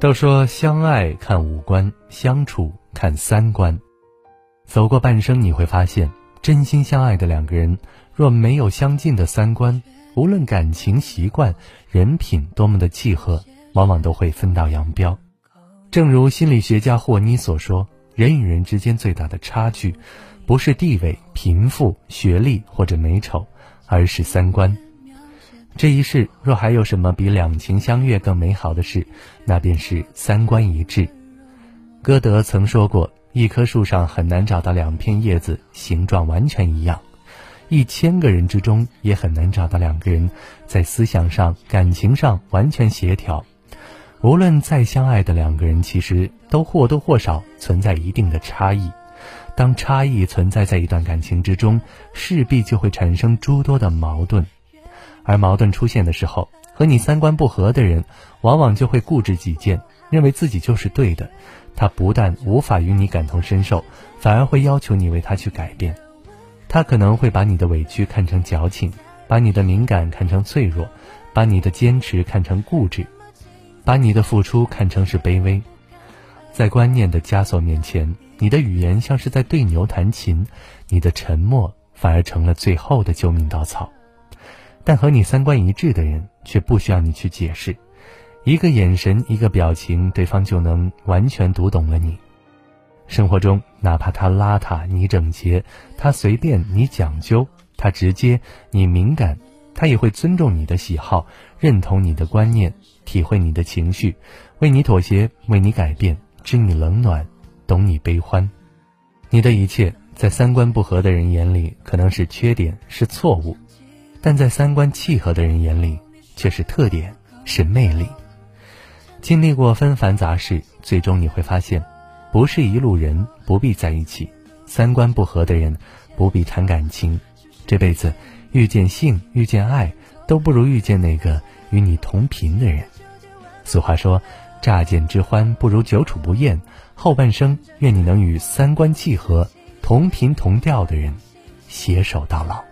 都说相爱看五官，相处看三观。走过半生，你会发现，真心相爱的两个人，若没有相近的三观，无论感情、习惯、人品多么的契合，往往都会分道扬镳。正如心理学家霍妮所说，人与人之间最大的差距，不是地位、贫富、学历或者美丑，而是三观。这一世若还有什么比两情相悦更美好的事，那便是三观一致。歌德曾说过：“一棵树上很难找到两片叶子形状完全一样，一千个人之中也很难找到两个人在思想上、感情上完全协调。无论再相爱的两个人，其实都或多或少存在一定的差异。当差异存在在一段感情之中，势必就会产生诸多的矛盾。”而矛盾出现的时候，和你三观不合的人，往往就会固执己见，认为自己就是对的。他不但无法与你感同身受，反而会要求你为他去改变。他可能会把你的委屈看成矫情，把你的敏感看成脆弱，把你的坚持看成固执，把你的付出看成是卑微。在观念的枷锁面前，你的语言像是在对牛弹琴，你的沉默反而成了最后的救命稻草。但和你三观一致的人却不需要你去解释，一个眼神，一个表情，对方就能完全读懂了你。生活中，哪怕他邋遢你整洁，他随便你讲究，他直接你敏感，他也会尊重你的喜好，认同你的观念，体会你的情绪，为你妥协，为你改变，知你冷暖，懂你悲欢。你的一切，在三观不合的人眼里，可能是缺点，是错误。但在三观契合的人眼里，却是特点，是魅力。经历过纷繁杂事，最终你会发现，不是一路人，不必在一起；三观不合的人，不必谈感情。这辈子遇见性，遇见爱，都不如遇见那个与你同频的人。俗话说，乍见之欢不如久处不厌。后半生，愿你能与三观契合、同频同调的人携手到老。